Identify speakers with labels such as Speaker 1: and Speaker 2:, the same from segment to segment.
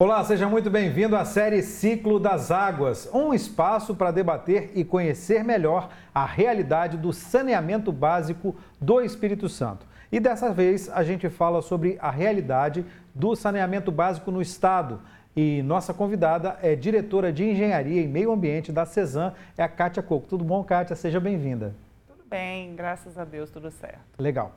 Speaker 1: Olá, seja muito bem-vindo à série Ciclo das Águas, um espaço para debater e conhecer melhor a realidade do saneamento básico do Espírito Santo. E dessa vez a gente fala sobre a realidade do saneamento básico no estado. E nossa convidada é diretora de Engenharia e Meio Ambiente da CESAM, é a Kátia Coco. Tudo bom, Kátia? Seja bem-vinda.
Speaker 2: Tudo bem, graças a Deus, tudo certo.
Speaker 1: Legal.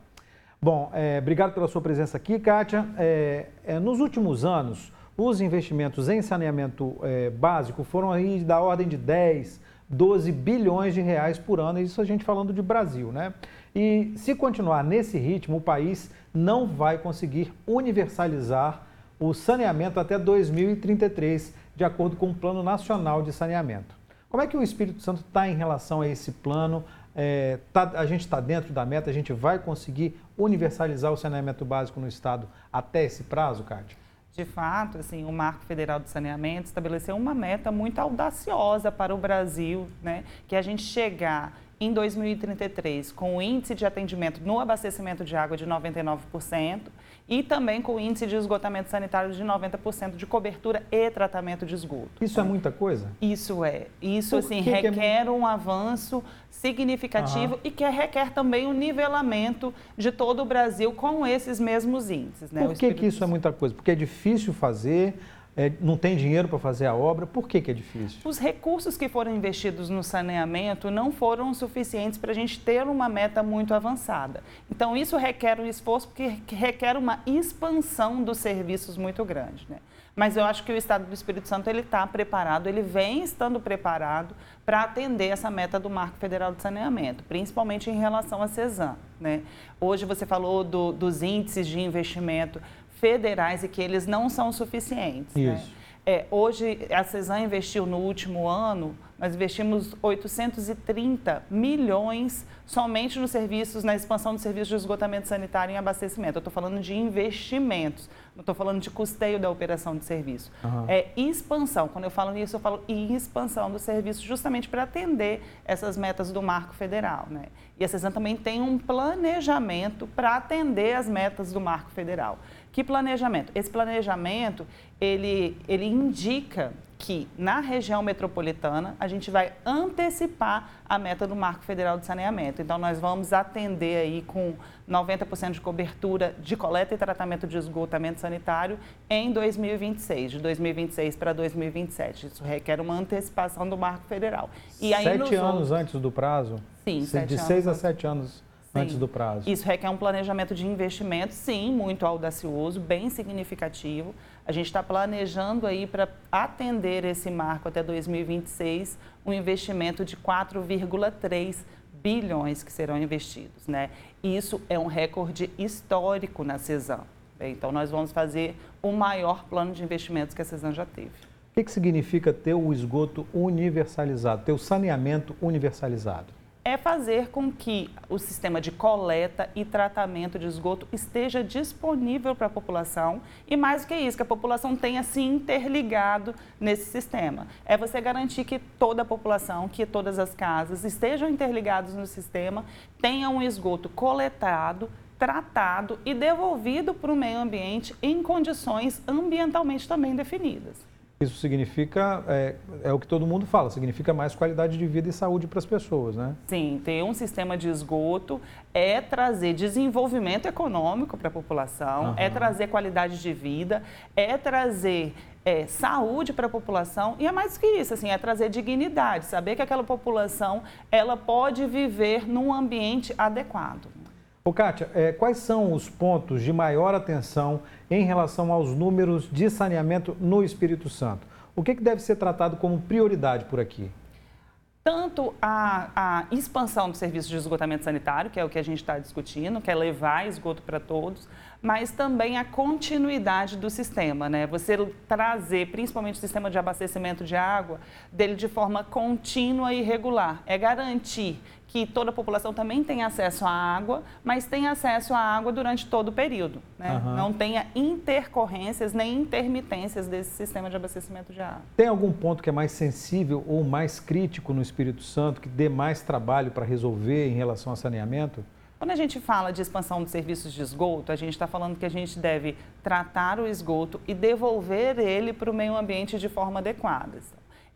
Speaker 1: Bom, é, obrigado pela sua presença aqui, Kátia. É, é, nos últimos anos, os investimentos em saneamento é, básico foram aí da ordem de 10, 12 bilhões de reais por ano, isso a gente falando de Brasil, né? E se continuar nesse ritmo, o país não vai conseguir universalizar o saneamento até 2033, de acordo com o Plano Nacional de Saneamento. Como é que o Espírito Santo está em relação a esse plano? É, tá, a gente está dentro da meta, a gente vai conseguir universalizar o saneamento básico no Estado até esse prazo, Cátia?
Speaker 2: De fato, assim, o Marco Federal de Saneamento estabeleceu uma meta muito audaciosa para o Brasil, né, que é a gente chegar em 2033 com o índice de atendimento no abastecimento de água de 99% e também com índice de esgotamento sanitário de 90% de cobertura e tratamento de esgoto.
Speaker 1: Isso é muita coisa?
Speaker 2: Isso é. Isso, Por assim, que requer que é... um avanço significativo uhum. e que requer também um nivelamento de todo o Brasil com esses mesmos índices.
Speaker 1: Né? Por que, que isso é muita coisa? Porque é difícil fazer, é, não tem dinheiro para fazer a obra, por que, que é difícil?
Speaker 2: Os recursos que foram investidos no saneamento não foram suficientes para a gente ter uma meta muito avançada. Então, isso requer um esforço, porque requer uma expansão dos serviços muito grande. Né? Mas eu acho que o Estado do Espírito Santo ele está preparado, ele vem estando preparado para atender essa meta do Marco Federal de Saneamento, principalmente em relação à CESAM. Né? Hoje você falou do, dos índices de investimento federais e que eles não são suficientes. Né? Isso. Né? É, hoje, a CESAM investiu no último ano, nós investimos 830 milhões somente nos serviços, na expansão dos serviços de esgotamento sanitário e abastecimento. Eu estou falando de investimentos, não estou falando de custeio da operação de serviço. Uhum. É expansão. Quando eu falo nisso, eu falo em expansão do serviço justamente para atender essas metas do marco federal. Né? E a CESAM também tem um planejamento para atender as metas do marco federal. Que planejamento? Esse planejamento, ele, ele indica que na região metropolitana a gente vai antecipar a meta do Marco Federal de Saneamento. Então nós vamos atender aí com 90% de cobertura de coleta e tratamento de esgotamento sanitário em 2026, de 2026 para 2027. Isso requer uma antecipação do Marco Federal.
Speaker 1: E aí, sete anos outros... antes do prazo?
Speaker 2: Sim,
Speaker 1: sete De seis a sete anos Sim. antes do prazo.
Speaker 2: Isso requer um planejamento de investimento, sim, muito audacioso, bem significativo. A gente está planejando aí para atender esse marco até 2026, um investimento de 4,3 bilhões que serão investidos, né? Isso é um recorde histórico na CESAM. Então, nós vamos fazer o maior plano de investimentos que a CESAM já teve.
Speaker 1: O que, que significa ter o esgoto universalizado, ter o saneamento universalizado?
Speaker 2: É fazer com que o sistema de coleta e tratamento de esgoto esteja disponível para a população e mais do que isso, que a população tenha se interligado nesse sistema. É você garantir que toda a população, que todas as casas estejam interligados no sistema, tenham um esgoto coletado, tratado e devolvido para o meio ambiente em condições ambientalmente também definidas.
Speaker 1: Isso significa, é, é, o que todo mundo fala, significa mais qualidade de vida e saúde para as pessoas, né?
Speaker 2: Sim, ter um sistema de esgoto é trazer desenvolvimento econômico para a população, uhum. é trazer qualidade de vida, é trazer é, saúde para a população e é mais que isso, assim, é trazer dignidade, saber que aquela população ela pode viver num ambiente adequado.
Speaker 1: Ô, Kátia, é, quais são os pontos de maior atenção em relação aos números de saneamento no Espírito Santo? O que, que deve ser tratado como prioridade por aqui?
Speaker 2: Tanto a, a expansão do serviço de esgotamento sanitário, que é o que a gente está discutindo, que é levar esgoto para todos, mas também a continuidade do sistema, né? Você trazer, principalmente o sistema de abastecimento de água, dele de forma contínua e regular. É garantir que toda a população também tenha acesso à água, mas tenha acesso à água durante todo o período. Né? Uhum. Não tenha intercorrências nem intermitências desse sistema de abastecimento de água.
Speaker 1: Tem algum ponto que é mais sensível ou mais crítico no Espírito Santo, que dê mais trabalho para resolver em relação ao saneamento?
Speaker 2: Quando a gente fala de expansão de serviços de esgoto, a gente está falando que a gente deve tratar o esgoto e devolver ele para o meio ambiente de forma adequada.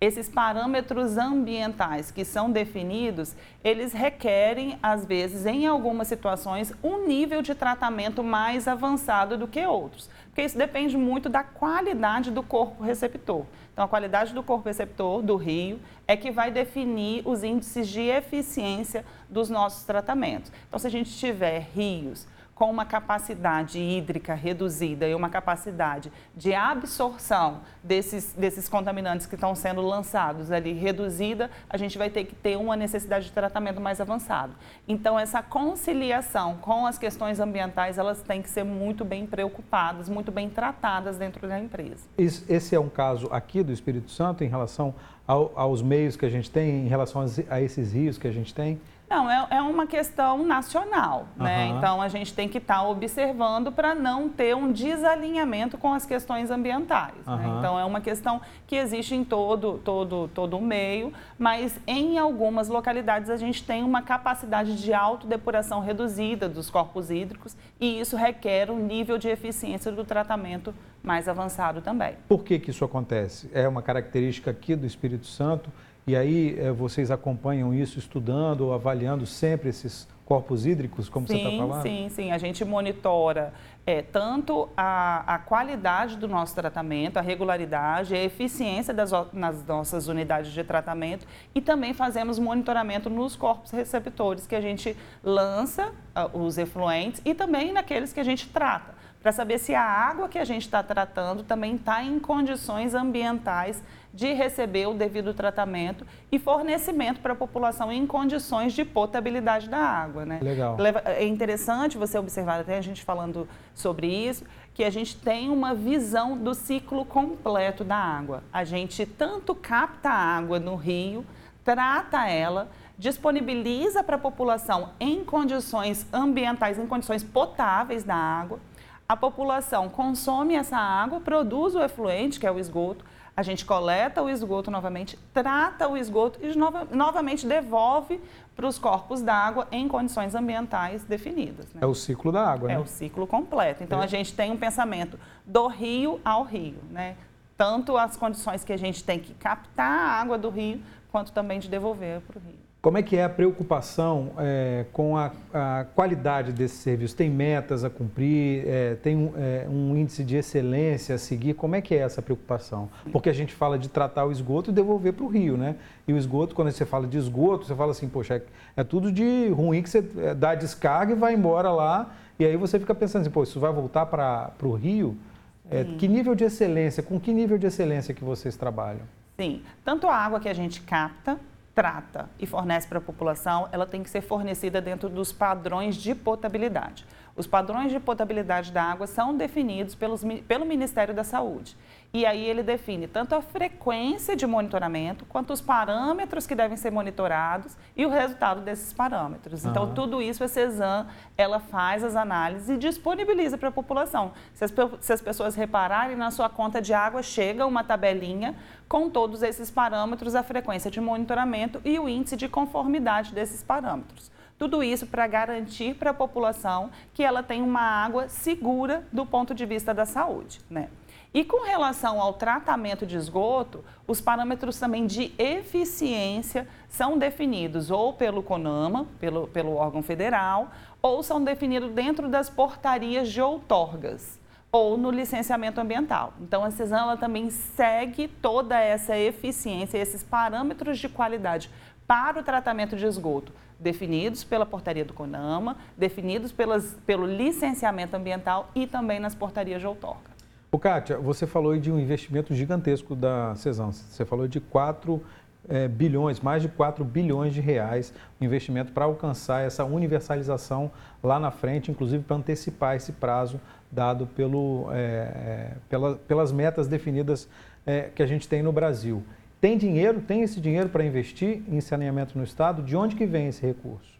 Speaker 2: Esses parâmetros ambientais que são definidos, eles requerem, às vezes, em algumas situações, um nível de tratamento mais avançado do que outros porque isso depende muito da qualidade do corpo receptor. Então, a qualidade do corpo receptor do rio é que vai definir os índices de eficiência dos nossos tratamentos. Então, se a gente tiver rios com uma capacidade hídrica reduzida e uma capacidade de absorção desses, desses contaminantes que estão sendo lançados ali reduzida, a gente vai ter que ter uma necessidade de tratamento mais avançado. Então, essa conciliação com as questões ambientais, elas têm que ser muito bem preocupadas, muito bem tratadas dentro da empresa.
Speaker 1: Esse é um caso aqui do Espírito Santo em relação ao, aos meios que a gente tem, em relação a esses rios que a gente tem?
Speaker 2: Não, é, é uma questão nacional, né? Então a gente tem que estar tá observando para não ter um desalinhamento com as questões ambientais. Né? Então é uma questão que existe em todo, todo, todo o meio, mas em algumas localidades a gente tem uma capacidade de autodepuração reduzida dos corpos hídricos e isso requer um nível de eficiência do tratamento mais avançado também.
Speaker 1: Por que, que isso acontece? É uma característica aqui do Espírito Santo e aí é, vocês acompanham isso estudando ou avaliando sempre esses corpos hídricos, como
Speaker 2: sim,
Speaker 1: você está falando?
Speaker 2: Sim, sim. A gente monitora é, tanto a, a, qualidade do nosso tratamento, a regularidade, a eficiência das nas nossas unidades de tratamento e também fazemos monitoramento nos corpos receptores que a gente lança, uh, os efluentes, e também naqueles que a gente trata para saber se a água que a gente está tratando também está em condições ambientais de receber o devido tratamento e fornecimento para a população em condições de potabilidade da água. Né?
Speaker 1: Legal.
Speaker 2: É interessante você observar, até a gente falando sobre isso, que a gente tem uma visão do ciclo completo da água. A gente tanto capta a água no rio, trata ela, disponibiliza para a população em condições ambientais, em condições potáveis da água a população consome essa água, produz o efluente, que é o esgoto, a gente coleta o esgoto novamente, trata o esgoto e nova, novamente devolve para os corpos d'água em condições ambientais definidas.
Speaker 1: Né? É o ciclo da água,
Speaker 2: é
Speaker 1: né?
Speaker 2: É o ciclo completo. Então, é. a gente tem um pensamento do rio ao rio, né? Tanto as condições que a gente tem que captar a água do rio, quanto também de devolver para o rio.
Speaker 1: Como é que é a preocupação é, com a, a, qualidade desse serviço? Tem metas a cumprir? É, tem um, é, um, índice de excelência a seguir? Como é que é essa preocupação? Porque a gente fala de tratar o esgoto e devolver para o rio, né? E o esgoto, quando você fala de esgoto, você fala assim, poxa, é, é tudo de ruim que você é, dá descarga e vai embora lá. E aí você fica pensando assim, pô, isso vai voltar para o rio? É, que nível de excelência, com que nível de excelência que vocês trabalham?
Speaker 2: Sim, tanto a água que a gente capta, trata e fornece para a população, ela tem que ser fornecida dentro dos padrões de potabilidade. Os padrões de potabilidade da água são definidos pelos, pelo Ministério da Saúde. E aí ele define tanto a frequência de monitoramento, quanto os parâmetros que devem ser monitorados e o resultado desses parâmetros. Então, uhum. tudo isso a CESAM, ela faz as análises e disponibiliza para a população. Se as, se as pessoas repararem, na sua conta de água chega uma tabelinha com todos esses parâmetros, a frequência de monitoramento e o índice de conformidade desses parâmetros. Tudo isso para garantir para a população que ela tem uma água segura do ponto de vista da saúde. Né? E com relação ao tratamento de esgoto, os parâmetros também de eficiência são definidos ou pelo CONAMA, pelo, pelo órgão federal, ou são definidos dentro das portarias de outorgas ou no licenciamento ambiental. Então, a CESAM também segue toda essa eficiência, esses parâmetros de qualidade para o tratamento de esgoto, definidos pela portaria do CONAMA, definidos pelas, pelo licenciamento ambiental e também nas portarias de outorga.
Speaker 1: O Kátia, você falou de um investimento gigantesco da CESAM. Você falou de 4 é, bilhões, mais de 4 bilhões de reais, um investimento para alcançar essa universalização lá na frente, inclusive para antecipar esse prazo dado pelo, é, pela, pelas metas definidas é, que a gente tem no Brasil. Tem dinheiro, tem esse dinheiro para investir em saneamento no Estado? De onde que vem esse recurso?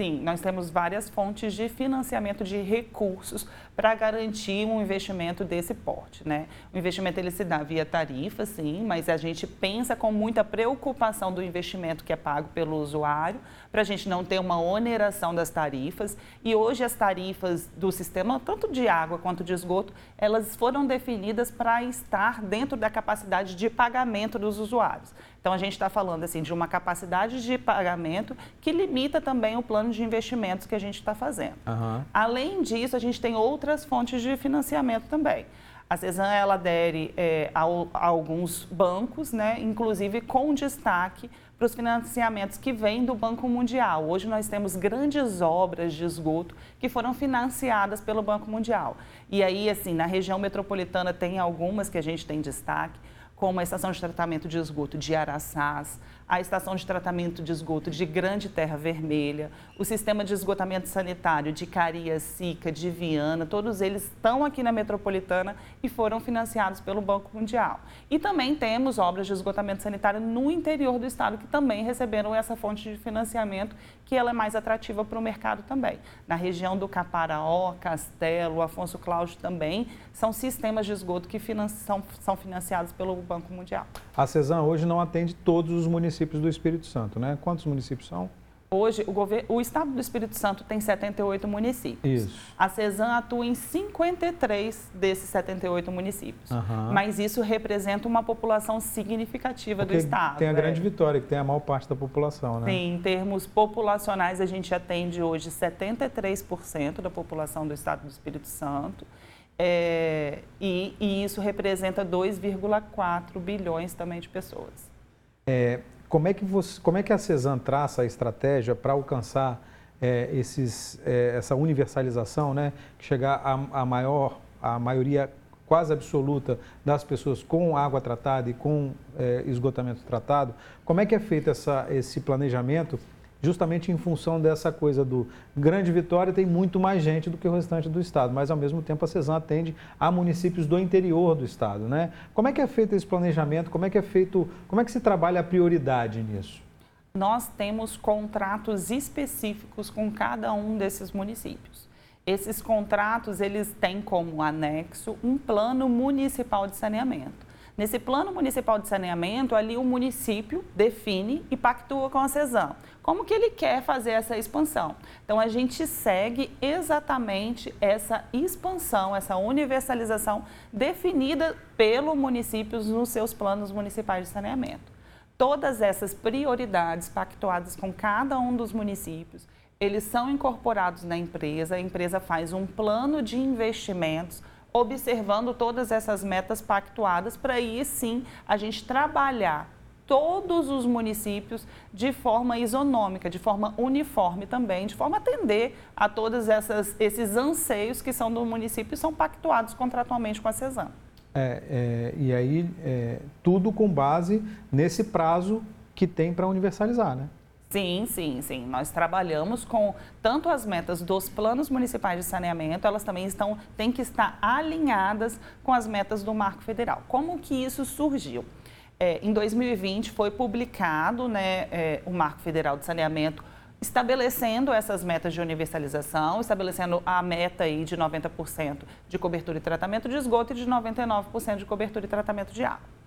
Speaker 2: Sim, nós temos várias fontes de financiamento de recursos para garantir um investimento desse porte, né? O investimento ele se dá via tarifa, sim, mas a gente pensa com muita preocupação do investimento que é pago pelo usuário, para a gente não ter uma oneração das tarifas. E hoje as tarifas do sistema, tanto de água quanto de esgoto, elas foram definidas para estar dentro da capacidade de pagamento dos usuários. Então a gente está falando assim de uma capacidade de pagamento que limita também o plano de investimentos que a gente está fazendo. Uhum. Além disso, a gente tem outras fontes de financiamento também. A CESAM ela adere é, a, a, alguns bancos, né, inclusive com destaque para os financiamentos que vêm do Banco Mundial. Hoje nós temos grandes obras de esgoto que foram financiadas pelo Banco Mundial. E aí, assim, na região metropolitana tem algumas que a gente tem destaque como a estação de tratamento de esgoto de Araçás, a estação de tratamento de esgoto de Grande Terra Vermelha, o sistema de esgotamento sanitário de Cariacica, de Viana, todos eles estão aqui na metropolitana e foram financiados pelo Banco Mundial. E também temos obras de esgotamento sanitário no interior do estado que também receberam essa fonte de financiamento, que ela é mais atrativa para o mercado também. Na região do Caparaó, Castelo, Afonso Cláudio também, são sistemas de esgoto que são, são financiados pelo Banco Mundial.
Speaker 1: A CESAM hoje não atende todos os municípios do Espírito Santo, né? Quantos municípios são?
Speaker 2: Hoje, o, governo, o estado do Espírito Santo tem 78 municípios.
Speaker 1: Isso.
Speaker 2: A CESAM atua em 53 desses 78 municípios. Uhum. Mas isso representa uma população significativa
Speaker 1: Porque
Speaker 2: do estado.
Speaker 1: Tem a é. grande vitória, que tem a maior parte da população, né?
Speaker 2: Sim, em termos populacionais, a gente atende hoje 73% da população do estado do Espírito Santo. É, e, e, isso representa 2,4 bilhões também de pessoas.
Speaker 1: É, como, é que você, como é que a CESAM traça a estratégia para alcançar é, esses, é, essa universalização, né, chegar a, a, maior, a maioria quase absoluta das pessoas com água tratada e com é, esgotamento tratado? Como é que é feito essa, esse planejamento justamente em função dessa coisa do Grande Vitória tem muito mais gente do que o restante do estado, mas ao mesmo tempo a CESAM atende a municípios do interior do estado, né? Como é que é feito esse planejamento? Como é que é feito, como é que se trabalha a prioridade nisso?
Speaker 2: Nós temos contratos específicos com cada um desses municípios. Esses contratos, eles têm como anexo um plano municipal de saneamento. Nesse plano municipal de saneamento, ali o município define e pactua com a CESAM. Como que ele quer fazer essa expansão? Então, a gente segue exatamente essa expansão, essa universalização definida pelo município nos seus planos municipais de saneamento. Todas essas prioridades pactuadas com cada um dos municípios, eles são incorporados na empresa, a empresa faz um plano de investimentos observando todas essas metas pactuadas para aí sim a gente trabalhar todos os municípios de forma isonômica, de forma uniforme também, de forma a atender a todos esses anseios que são do município e são pactuados contratualmente com a CESAM.
Speaker 1: É, é, e aí, é, tudo com base nesse prazo que tem para universalizar, né?
Speaker 2: Sim, sim, sim. Nós trabalhamos com tanto as metas dos planos municipais de saneamento, elas também estão, têm que estar alinhadas com as metas do Marco Federal. Como que isso surgiu? É, em 2020 foi publicado né, é, o Marco Federal de Saneamento estabelecendo essas metas de universalização, estabelecendo a meta aí de 90% de cobertura e tratamento de esgoto e de 99% de cobertura e tratamento de água.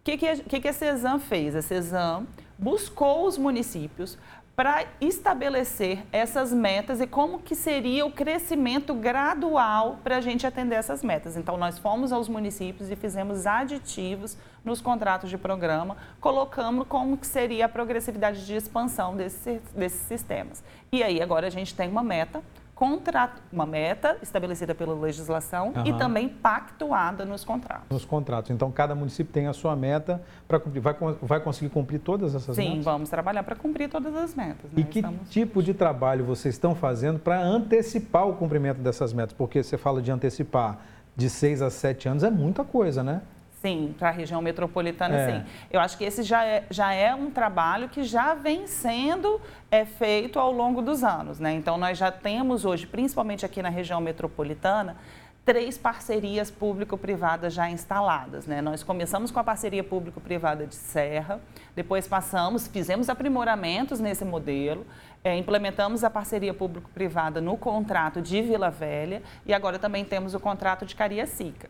Speaker 2: O que, que, que a CESAM fez? A CESAM buscou os municípios para estabelecer essas metas e como que seria o crescimento gradual para a gente atender essas metas. Então, nós fomos aos municípios e fizemos aditivos nos contratos de programa, colocando como que seria a progressividade de expansão desses, desses sistemas. E aí, agora a gente tem uma meta contrato, uma meta estabelecida pela legislação uhum. e também pactuada nos contratos.
Speaker 1: Nos contratos. Então, cada município tem a sua meta para cumprir. Vai, vai conseguir cumprir todas essas
Speaker 2: Sim,
Speaker 1: metas?
Speaker 2: Sim, vamos trabalhar para cumprir todas as metas.
Speaker 1: Né? E que Estamos... tipo de trabalho vocês estão fazendo para antecipar o cumprimento dessas metas? Porque você fala de antecipar de seis a sete anos, é muita coisa, né?
Speaker 2: Sim, para a região metropolitana, é. sim. Eu acho que esse já é, já é um trabalho que já vem sendo é, feito ao longo dos anos. Né? Então, nós já temos hoje, principalmente aqui na região metropolitana, três parcerias público-privadas já instaladas. Né? Nós começamos com a parceria público-privada de Serra, depois passamos, fizemos aprimoramentos nesse modelo, é, implementamos a parceria público-privada no contrato de Vila Velha e agora também temos o contrato de Cariacica.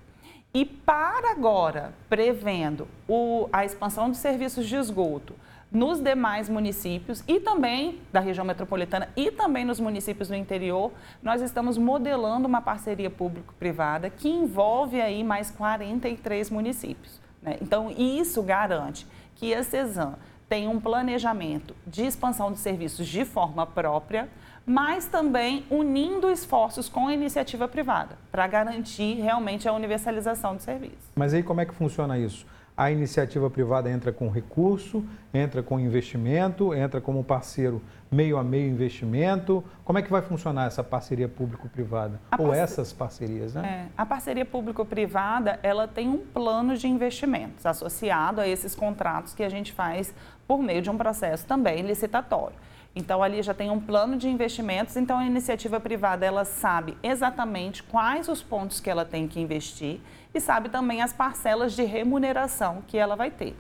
Speaker 2: E para agora, prevendo o, a expansão dos serviços de esgoto, nos demais municípios e também da região metropolitana e também nos municípios do interior, nós estamos modelando uma parceria público-privada que envolve aí mais 43 municípios. Né? Então, isso garante que a CESAM tem um planejamento de expansão de serviços de forma própria, mas também unindo esforços com a iniciativa privada, para garantir realmente a universalização do serviço.
Speaker 1: Mas aí como é que funciona isso? a iniciativa privada entra com recurso, entra com investimento, entra como parceiro meio a meio investimento. Como é que vai funcionar essa parceria público-privada? Ou essas parcerias,
Speaker 2: né? É, a parceria público-privada, ela tem um plano de investimentos associado a esses contratos que a gente faz por meio de um processo também licitatório. Então ali já tem um plano de investimentos, então a iniciativa privada ela sabe exatamente quais os pontos que ela tem que investir e sabe também as parcelas de remuneração que ela vai ter.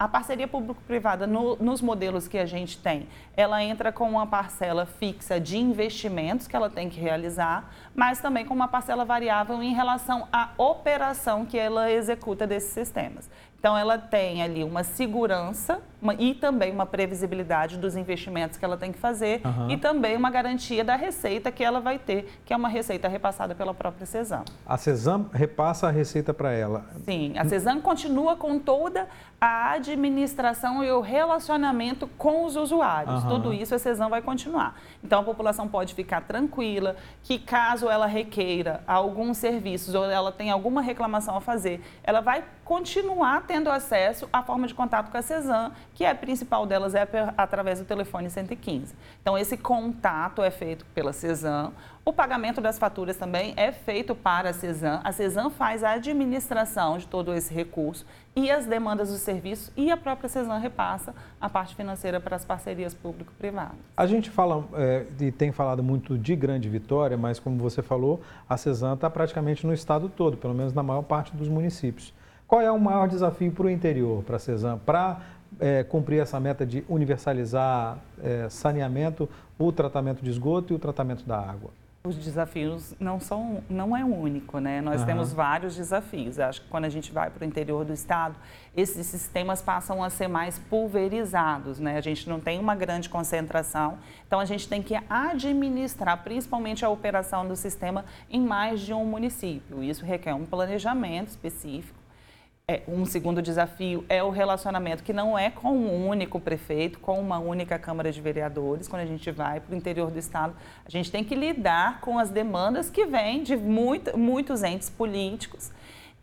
Speaker 2: A parceria público-privada, no, nos modelos que a gente tem, ela entra com uma parcela fixa de investimentos que ela tem que realizar, mas também com uma parcela variável em relação à operação que ela executa desses sistemas. Então, ela tem ali uma segurança uma, e também uma previsibilidade dos investimentos que ela tem que fazer uhum. e também uma garantia da receita que ela vai ter, que é uma receita repassada pela própria CESAM.
Speaker 1: A CESAM repassa a receita para ela?
Speaker 2: Sim, a CESAM continua com toda a administração e o relacionamento com os usuários. Uhum. Tudo isso a CESAM vai continuar. Então, a população pode ficar tranquila que caso ela requeira alguns serviços ou ela tenha alguma reclamação a fazer, ela vai continuar tendo acesso à forma de contato com a CESAM, que a principal delas é através do telefone 115. Então, esse contato é feito pela CESAM. O pagamento das faturas também é feito para a CESAM. A CESAM faz a administração de todo esse recurso e as demandas do serviço e a própria CESAM repassa a parte financeira para as parcerias público-privadas.
Speaker 1: A gente fala é, e tem falado muito de Grande Vitória, mas como você falou, a CESAM está praticamente no estado todo, pelo menos na maior parte dos municípios. Qual é o maior desafio para o interior, para a CESAM, para é, cumprir essa meta de universalizar é, saneamento, o tratamento de esgoto e o tratamento da água?
Speaker 2: Os desafios não são, não é único, né? Nós uhum. temos vários desafios. Acho que quando a gente vai para o interior do estado, esses sistemas passam a ser mais pulverizados, né? A gente não tem uma grande concentração, então a gente tem que administrar, principalmente a operação do sistema em mais de um município. Isso requer um planejamento específico é, um segundo desafio é o relacionamento que não é com um único prefeito, com uma única Câmara de Vereadores. Quando a gente vai para o interior do Estado, a gente tem que lidar com as demandas que vêm de muito, muitos entes políticos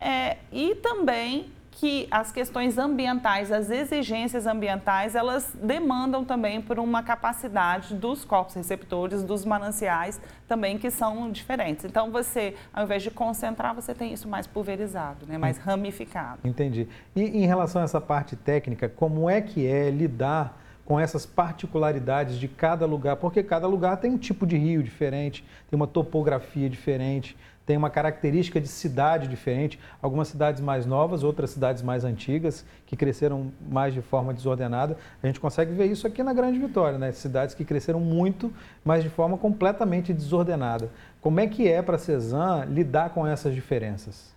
Speaker 2: é, e também que as questões ambientais, as exigências ambientais, elas demandam também por uma capacidade dos corpos receptores, dos mananciais também que são diferentes. Então você, ao invés de concentrar, você tem isso mais pulverizado, né, mais ramificado.
Speaker 1: Entendi. E em relação a essa parte técnica, como é que é lidar com essas particularidades de cada lugar? Porque cada lugar tem um tipo de rio diferente, tem uma topografia diferente tem uma característica de cidade diferente. Algumas cidades mais novas, outras cidades mais antigas, que cresceram mais de forma desordenada. A gente consegue ver isso aqui na Grande Vitória, né? Cidades que cresceram muito, mas de forma completamente desordenada. Como é que é para a CESAM lidar com essas diferenças?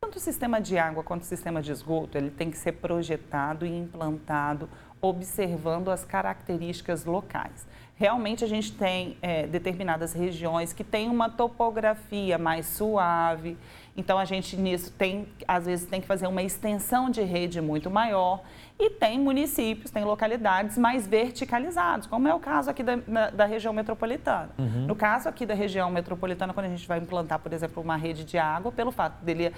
Speaker 2: Tanto o sistema de água quanto o sistema de esgoto, ele tem que ser projetado e implantado observando as características locais. Realmente a gente tem é, determinadas regiões que têm uma topografia mais suave, então a gente nisso tem, às vezes tem que fazer uma extensão de rede muito maior e tem municípios, tem localidades mais verticalizados, como é o caso aqui da, na, da região metropolitana. Uhum. No caso aqui da região metropolitana, quando a gente vai implantar, por exemplo, uma rede de água, pelo fato dele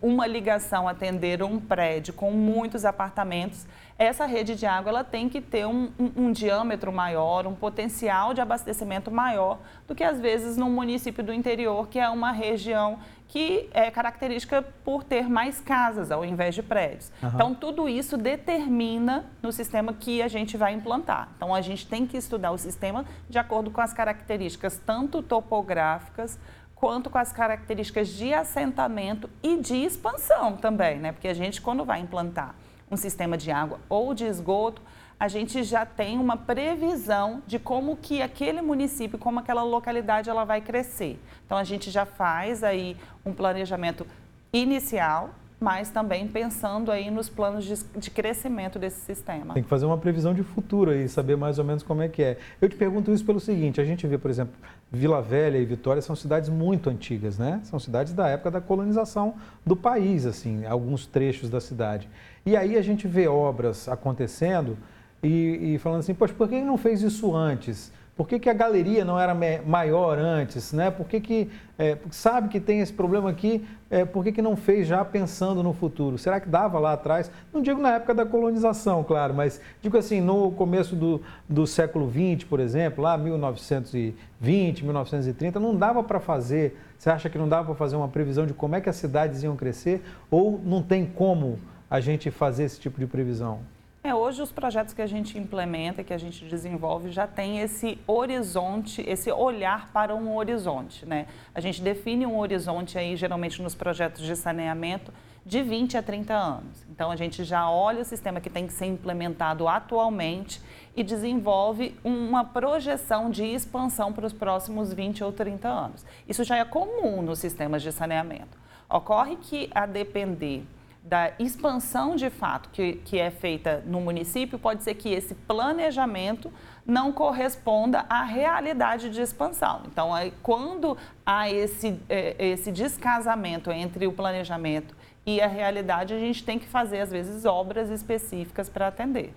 Speaker 2: uma ligação atender um prédio com muitos apartamentos, essa rede de água ela tem que ter um, um, um, diâmetro maior, um potencial de abastecimento maior do que às vezes num município do interior, que é uma região que é característica por ter mais casas ao invés de prédios. Uhum. Então, tudo isso determina no sistema que a gente vai implantar. Então, a gente tem que estudar o sistema de acordo com as características tanto topográficas quanto com as características de assentamento e de expansão também, né? Porque a gente, quando vai implantar um sistema de água ou de esgoto, a gente já tem uma previsão de como que aquele município, como aquela localidade ela vai crescer. Então a gente já faz aí um planejamento inicial mas também pensando aí nos planos de, de, crescimento desse sistema.
Speaker 1: Tem que fazer uma previsão de futuro aí, saber mais ou menos como é que é. Eu te pergunto isso pelo seguinte, a gente vê, por exemplo, Vila Velha e Vitória são cidades muito antigas, né? São cidades da época da colonização do país, assim, alguns trechos da cidade. E aí a gente vê obras acontecendo e, e falando assim, poxa, por que não fez isso antes? Por que, que a galeria não era maior antes? Né? Por que, que é, sabe que tem esse problema aqui, é, por que, que não fez já pensando no futuro? Será que dava lá atrás? Não digo na época da colonização, claro, mas digo assim, no começo do, do século XX, por exemplo, lá 1920, 1930, não dava para fazer. Você acha que não dava para fazer uma previsão de como é que as cidades iam crescer? Ou não tem como a gente fazer esse tipo de previsão?
Speaker 2: É, hoje os projetos que a gente implementa, que a gente desenvolve, já tem esse horizonte, esse olhar para um horizonte, né? A gente define um horizonte aí, geralmente nos projetos de saneamento, de 20 a 30 anos. Então, a gente já olha o sistema que tem que ser implementado atualmente e desenvolve uma projeção de expansão para os próximos 20 ou 30 anos. Isso já é comum nos sistemas de saneamento. Ocorre que, a depender da expansão de fato que, que é feita no município, pode ser que esse planejamento não corresponda à realidade de expansão. Então, aí, quando há esse, é, esse descasamento entre o planejamento e a realidade, a gente tem que fazer, às vezes, obras específicas para atender.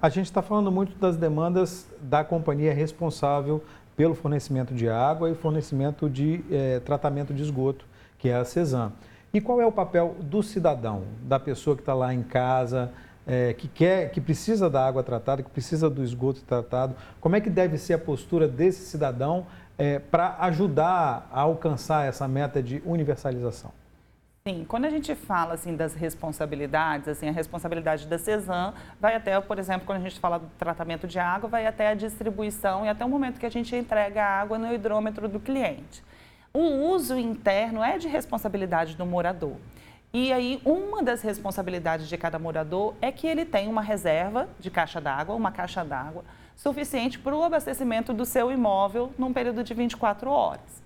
Speaker 1: A gente está falando muito das demandas da companhia responsável pelo fornecimento de água e fornecimento de é, tratamento de esgoto, que é a CESAM. E qual é o papel do cidadão, da pessoa que está lá em casa, é, que quer, que precisa da água tratada, que precisa do esgoto tratado? Como é que deve ser a postura desse cidadão é, para ajudar a alcançar essa meta de universalização?
Speaker 2: Sim, quando a gente fala assim das responsabilidades, assim a responsabilidade da CESAM vai até, por exemplo, quando a gente fala do tratamento de água, vai até a distribuição e até o momento que a gente entrega a água no hidrômetro do cliente. O uso interno é de responsabilidade do morador. E aí, uma das responsabilidades de cada morador é que ele tem uma reserva de caixa d'água, uma caixa d'água, suficiente para o abastecimento do seu imóvel num período de 24 horas.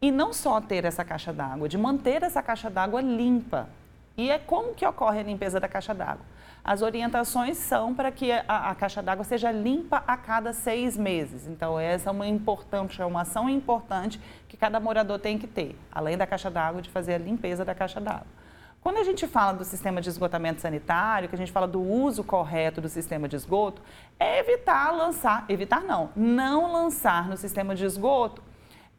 Speaker 2: E não só ter essa caixa d'água, de manter essa caixa d'água limpa. E é como que ocorre a limpeza da caixa d'água? As orientações são para que a, a caixa d'água seja limpa a cada seis meses. Então, essa é uma importante, é uma ação importante que cada morador tem que ter, além da caixa d'água, de fazer a limpeza da caixa d'água. Quando a gente fala do sistema de esgotamento sanitário, que a gente fala do uso correto do sistema de esgoto, é evitar lançar, evitar não, não lançar no sistema de esgoto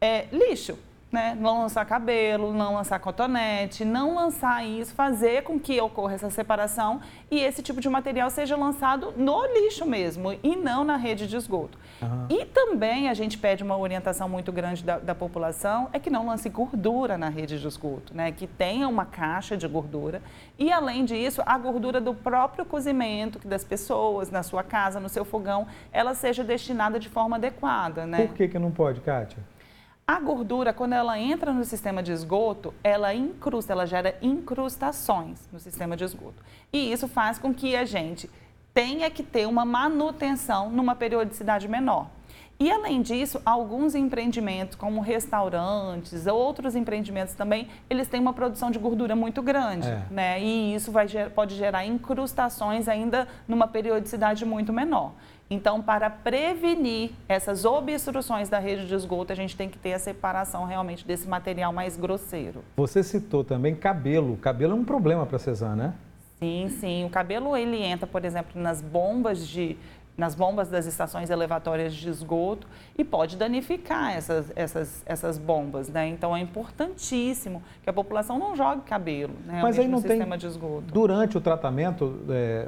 Speaker 2: é, lixo, né? Não lançar cabelo, não lançar cotonete, não lançar isso, fazer com que ocorra essa separação e esse tipo de material seja lançado no lixo mesmo e não na rede de esgoto. Uhum. E também a gente pede uma orientação muito grande da, da, população, é que não lance gordura na rede de esgoto, né? Que tenha uma caixa de gordura e além disso, a gordura do próprio cozimento das pessoas na sua casa, no seu fogão, ela seja destinada de forma adequada, né?
Speaker 1: Por que que não pode, Kátia?
Speaker 2: A gordura, quando ela entra no sistema de esgoto, ela incrusta, ela gera incrustações no sistema de esgoto. E isso faz com que a gente tenha que ter uma manutenção numa periodicidade menor. E além disso, alguns empreendimentos, como restaurantes, outros empreendimentos também, eles têm uma produção de gordura muito grande, é. né? E isso vai, pode gerar incrustações ainda numa periodicidade muito menor. Então, para prevenir essas obstruções da rede de esgoto, a gente tem que ter a separação realmente desse material mais grosseiro.
Speaker 1: Você citou também cabelo. Cabelo é um problema para a Cesar, né?
Speaker 2: Sim, sim. O cabelo ele entra, por exemplo, nas bombas de, nas bombas das estações elevatórias de esgoto e pode danificar essas, essas, essas bombas, né? Então é importantíssimo que a população não jogue cabelo né,
Speaker 1: Mas aí não tem,
Speaker 2: sistema de esgoto.
Speaker 1: Durante o tratamento é,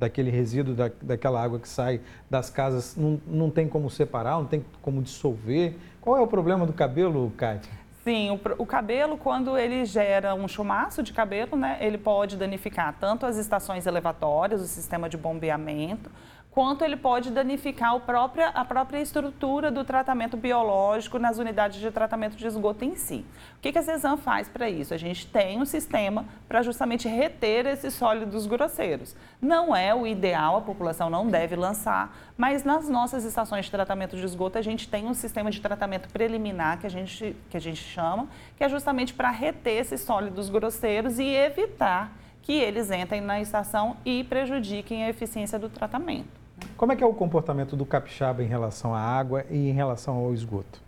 Speaker 1: daquele resíduo, da, daquela água que sai das casas, não, não tem como separar, não tem como dissolver. Qual é o problema do cabelo, Kátia?
Speaker 2: Sim, o, o, cabelo, quando ele gera um chumaço de cabelo, né, ele pode danificar tanto as estações elevatórias, o sistema de bombeamento, quanto ele pode danificar própria, a própria estrutura do tratamento biológico nas unidades de tratamento de esgoto em si. O que, que a CESAM faz para isso? A gente tem um sistema para justamente reter esses sólidos grosseiros. Não é o ideal, a população não deve lançar, mas nas nossas estações de tratamento de esgoto a gente tem um sistema de tratamento preliminar que a gente, que a gente chama, que é justamente para reter esses sólidos grosseiros e evitar que eles entrem na estação e prejudiquem a eficiência do tratamento.
Speaker 1: Como é que é o comportamento do capixaba em relação à água e em relação ao esgoto?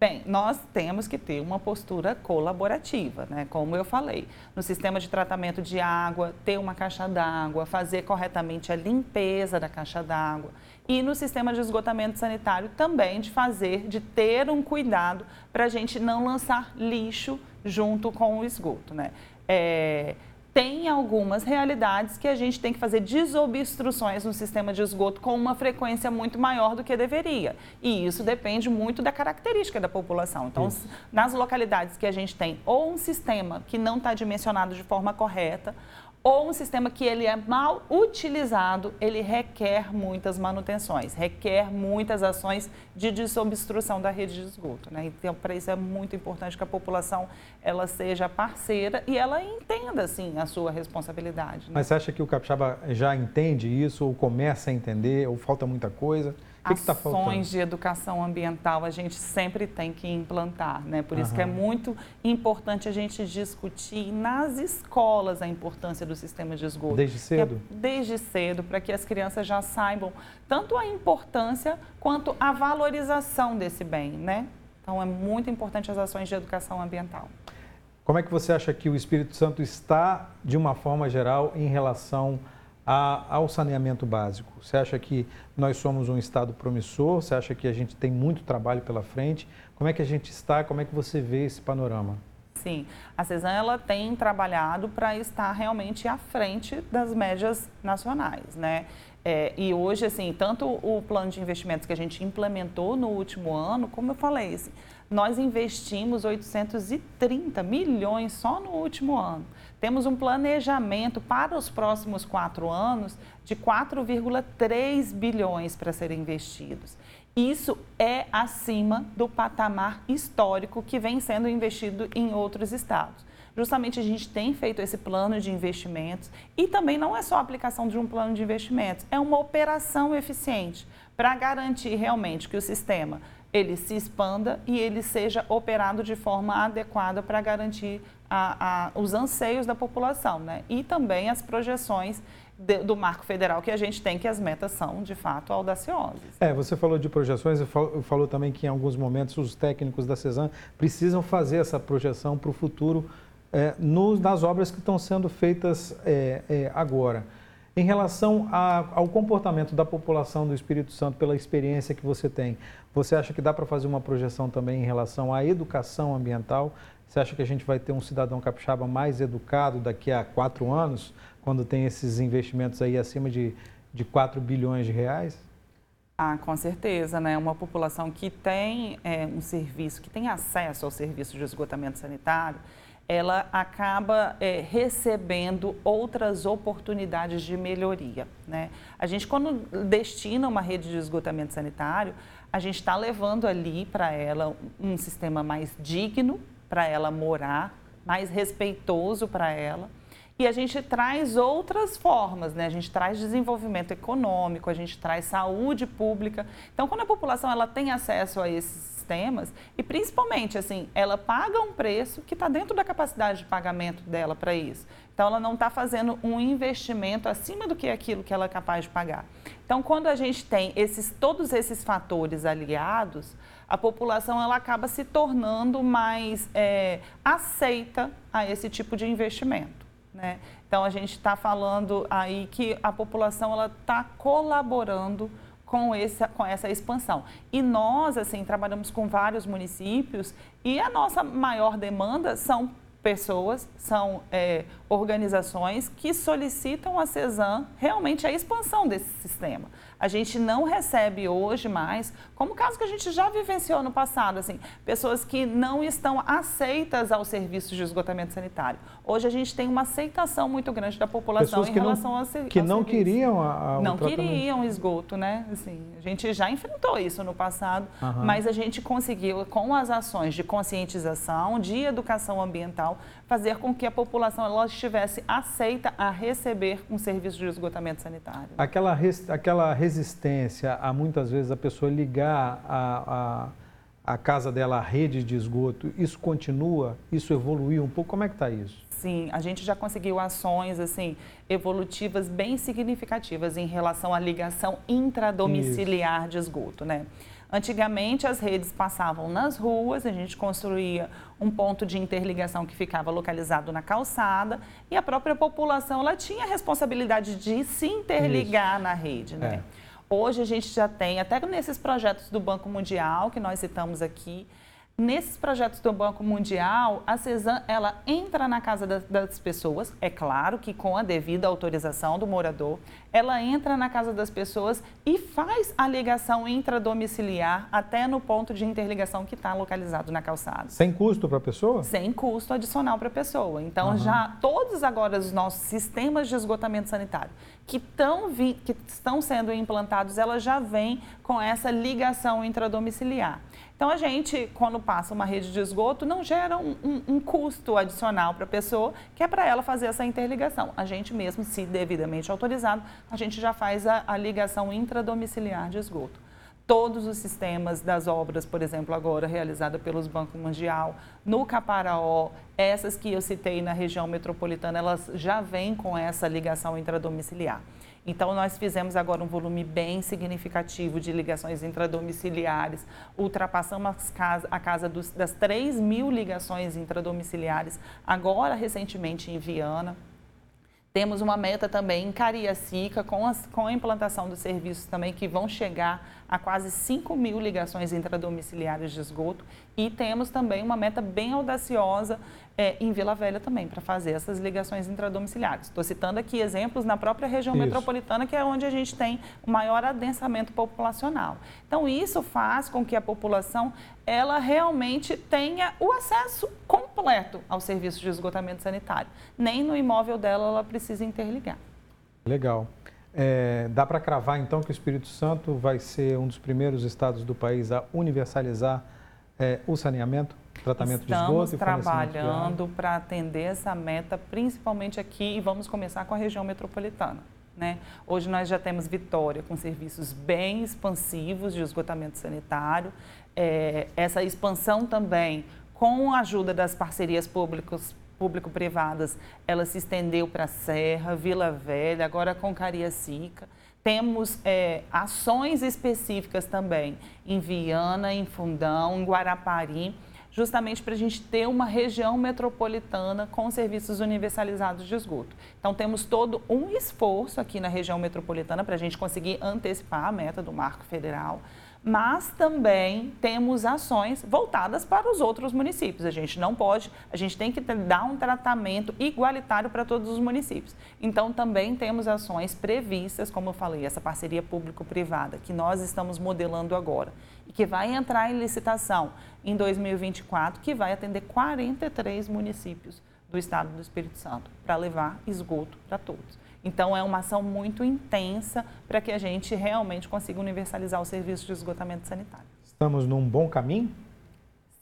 Speaker 2: Bem, nós temos que ter uma postura colaborativa, né? Como eu falei, no sistema de tratamento de água, ter uma caixa d'água, fazer corretamente a limpeza da caixa d'água. E no sistema de esgotamento sanitário também de fazer, de ter um cuidado para a gente não lançar lixo junto com o esgoto, né? É, tem algumas realidades que a gente tem que fazer desobstruções no sistema de esgoto com uma frequência muito maior do que deveria. E isso depende muito da característica da população. Então, isso. nas localidades que a gente tem ou um sistema que não está dimensionado de forma correta, ou um sistema que ele é mal utilizado, ele requer muitas manutenções, requer muitas ações de desobstrução da rede de esgoto. Né? Então, para isso é muito importante que a população ela seja parceira e ela entenda, assim, a sua responsabilidade. Né?
Speaker 1: Mas você acha que o capixaba já entende isso, ou começa a entender, ou falta muita coisa?
Speaker 2: O que tá ações de educação ambiental a gente sempre tem que implantar, né? Por isso que é muito importante a gente discutir nas escolas a importância do sistema de esgoto.
Speaker 1: Desde cedo?
Speaker 2: É, desde cedo, para que as crianças já saibam tanto a importância quanto a valorização desse bem, né? Então é muito importante as ações de educação ambiental.
Speaker 1: Como é que você acha que o Espírito Santo está, de uma forma geral, em relação a, ao saneamento básico? Você acha que nós somos um Estado promissor? Você acha que a gente tem muito trabalho pela frente? Como é que a gente está? Como é que você vê esse panorama?
Speaker 2: Sim, a CESAM ela tem trabalhado para estar realmente à frente das médias nacionais, né? É, e hoje, assim, tanto o plano de investimentos que a gente implementou no último ano, como eu falei, assim, nós investimos 830 milhões só no último ano. Temos um planejamento para os próximos quatro anos de 4,3 bilhões para serem investidos. Isso é acima do patamar histórico que vem sendo investido em outros estados. Justamente a gente tem feito esse plano de investimentos e também não é só a aplicação de um plano de investimentos, é uma operação eficiente para garantir realmente que o sistema ele se expanda e ele seja operado de forma adequada para garantir a, a, os anseios da população, né? E também as projeções de, do marco federal que a gente tem, que as metas são, de fato, audaciosas.
Speaker 1: É, você falou de projeções e falou, também que em alguns momentos os técnicos da CESAM precisam fazer essa projeção para o futuro é, no, nas obras que estão sendo feitas é, é, agora. Em relação a, ao comportamento da população do Espírito Santo, pela experiência que você tem, você acha que dá para fazer uma projeção também em relação à educação ambiental? Você acha que a gente vai ter um cidadão capixaba mais educado daqui a quatro anos, quando tem esses investimentos aí acima de, de 4 bilhões de reais?
Speaker 2: Ah, com certeza, né? Uma população que tem é, um serviço, que tem acesso ao serviço de esgotamento sanitário, ela acaba é, recebendo outras oportunidades de melhoria. Né? A gente, quando destina uma rede de esgotamento sanitário, a gente está levando ali para ela um sistema mais digno para ela morar, mais respeitoso para ela. E a gente traz outras formas, né? A gente traz desenvolvimento econômico, a gente traz saúde pública. Então, quando a população ela tem acesso a esses sistemas e principalmente assim, ela paga um preço que está dentro da capacidade de pagamento dela para isso. Então ela não está fazendo um investimento acima do que aquilo que ela é capaz de pagar. Então quando a gente tem esses todos esses fatores aliados, a população ela acaba se tornando mais é, aceita a esse tipo de investimento. Né? Então a gente está falando aí que a população está colaborando com essa, com essa expansão. E nós, assim, trabalhamos com vários municípios e a nossa maior demanda são pessoas, são é, organizações que solicitam a CESAM realmente a expansão desse sistema. A gente não recebe hoje mais, como caso que a gente já vivenciou no passado, assim, pessoas que não estão aceitas aos serviços de esgotamento sanitário. Hoje a gente tem uma aceitação muito grande da população
Speaker 1: pessoas
Speaker 2: em relação
Speaker 1: não,
Speaker 2: ao serviço.
Speaker 1: Que não queriam a,
Speaker 2: a, Não queriam esgoto, né? Assim, a gente já enfrentou isso no passado, uhum. mas a gente conseguiu, com as ações de conscientização, de educação ambiental, fazer com que a população ela estivesse aceita a receber um serviço de esgotamento sanitário.
Speaker 1: Aquela, res, aquela resistência a muitas vezes a pessoa ligar a, a, a casa dela à rede de esgoto, isso continua? Isso evoluiu um pouco? Como é que está isso?
Speaker 2: Sim, a gente já conseguiu ações assim evolutivas bem significativas em relação à ligação intradomiciliar isso. de esgoto, né? Antigamente, as redes passavam nas ruas, a gente construía um ponto de interligação que ficava localizado na calçada e a própria população ela tinha a responsabilidade de se interligar Isso. na rede. Né? É. Hoje a gente já tem, até nesses projetos do Banco Mundial que nós citamos aqui, Nesses projetos do Banco Mundial, a CESAM ela entra na casa das, das, pessoas, é claro que com a devida autorização do morador, ela entra na casa das pessoas e faz a ligação intradomiciliar até no ponto de interligação que está localizado na calçada.
Speaker 1: Sem custo para a pessoa?
Speaker 2: Sem custo adicional para a pessoa. Então, uhum. já todos agora os nossos sistemas de esgotamento sanitário que, tão vi, que estão sendo implantados, ela já vem com essa ligação intradomiciliar. Então, a gente, quando passa uma rede de esgoto, não gera um, um, um custo adicional para a pessoa, que é para ela fazer essa interligação. A gente mesmo, se devidamente autorizado, a gente já faz a, a ligação intradomiciliar de esgoto todos os sistemas das obras, por exemplo, agora realizada pelos Banco Mundial, no Caparaó, essas que eu citei na região metropolitana, elas já vêm com essa ligação intradomiciliar. Então, nós fizemos agora um volume bem significativo de ligações intradomiciliares, ultrapassamos a casa dos, das 3 mil ligações intradomiciliares, agora recentemente em Viana. Temos uma meta também em Cariacica, com, as, com a implantação dos serviços também, que vão chegar a quase 5 mil ligações intradomiciliares de esgoto. E temos também uma meta bem audaciosa é, em Vila Velha também, para fazer essas ligações intradomiciliares. Estou citando aqui exemplos na própria região isso. metropolitana, que é onde a gente tem o maior adensamento populacional. Então, isso faz com que a população ela realmente tenha o acesso completo ao serviço de esgotamento sanitário. Nem no imóvel dela ela precisa interligar.
Speaker 1: Legal. É, dá para cravar então que o Espírito Santo vai ser um dos primeiros estados do país a universalizar é, o saneamento? Tratamento
Speaker 2: Estamos de esgoto trabalhando para atender essa meta, principalmente aqui, e vamos começar com a região metropolitana. Né? Hoje nós já temos Vitória com serviços bem expansivos de esgotamento sanitário. É, essa expansão também, com a ajuda das parcerias públicas público-privadas, ela se estendeu para Serra, Vila Velha, agora com Cariacica. Temos é, ações específicas também em Viana, em Fundão, em Guarapari, justamente para a gente ter uma região metropolitana com serviços universalizados de esgoto. Então, temos todo um esforço aqui na região metropolitana para a gente conseguir antecipar a meta do marco federal mas também temos ações voltadas para os outros municípios. A gente não pode, a gente tem que dar um tratamento igualitário para todos os municípios. Então, também temos ações previstas, como eu falei, essa parceria público-privada, que nós estamos modelando agora e que vai entrar em licitação em 2024, que vai atender 43 municípios do estado do Espírito Santo para levar esgoto para todos. Então, é uma ação muito intensa para que a gente realmente consiga universalizar o serviço de esgotamento sanitário.
Speaker 1: Estamos num bom caminho?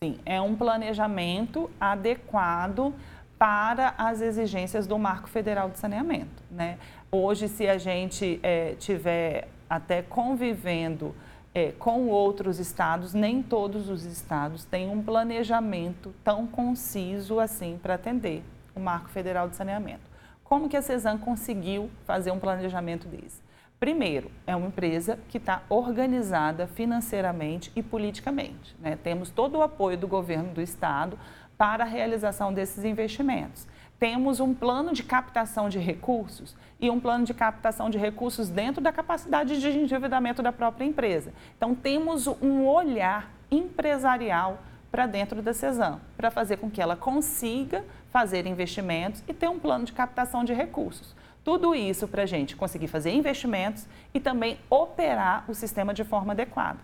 Speaker 2: Sim, é um planejamento adequado para as exigências do Marco Federal de Saneamento. Né? Hoje, se a gente é, tiver até convivendo é, com outros estados, nem todos os estados têm um planejamento tão conciso assim para atender o Marco Federal de Saneamento. Como que a CESAM conseguiu fazer um planejamento desse? Primeiro, é uma empresa que está organizada financeiramente e politicamente. Né? Temos todo o apoio do governo do estado para a realização desses investimentos. Temos um plano de captação de recursos e um plano de captação de recursos dentro da capacidade de endividamento da própria empresa. Então, temos um olhar empresarial para dentro da CESAM, para fazer com que ela consiga fazer investimentos e ter um plano de captação de recursos. Tudo isso para a gente conseguir fazer investimentos e também operar o sistema de forma adequada.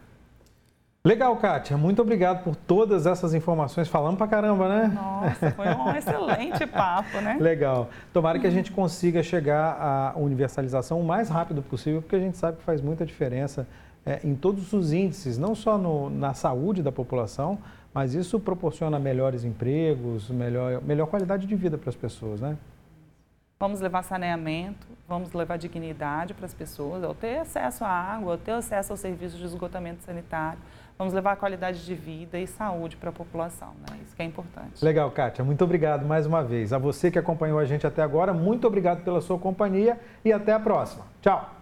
Speaker 1: Legal, Kátia. Muito obrigado por todas essas informações. Falamos pra caramba, né?
Speaker 2: Nossa, foi um excelente papo, né?
Speaker 1: Legal. Tomara que a gente consiga chegar à universalização o mais rápido possível, porque a gente sabe que faz muita diferença é, em todos os índices, não só no, na saúde da população, mas isso proporciona melhores empregos, melhor, melhor qualidade de vida para as pessoas, né?
Speaker 2: Vamos levar saneamento, vamos levar dignidade para as pessoas, ao ter acesso à água, ao ter acesso aos serviços de esgotamento sanitário. Vamos levar qualidade de vida e saúde para a população, né? Isso que é importante.
Speaker 1: Legal, Kátia. Muito obrigado mais uma vez. A você que acompanhou a gente até agora, muito obrigado pela sua companhia e até a próxima. Tchau!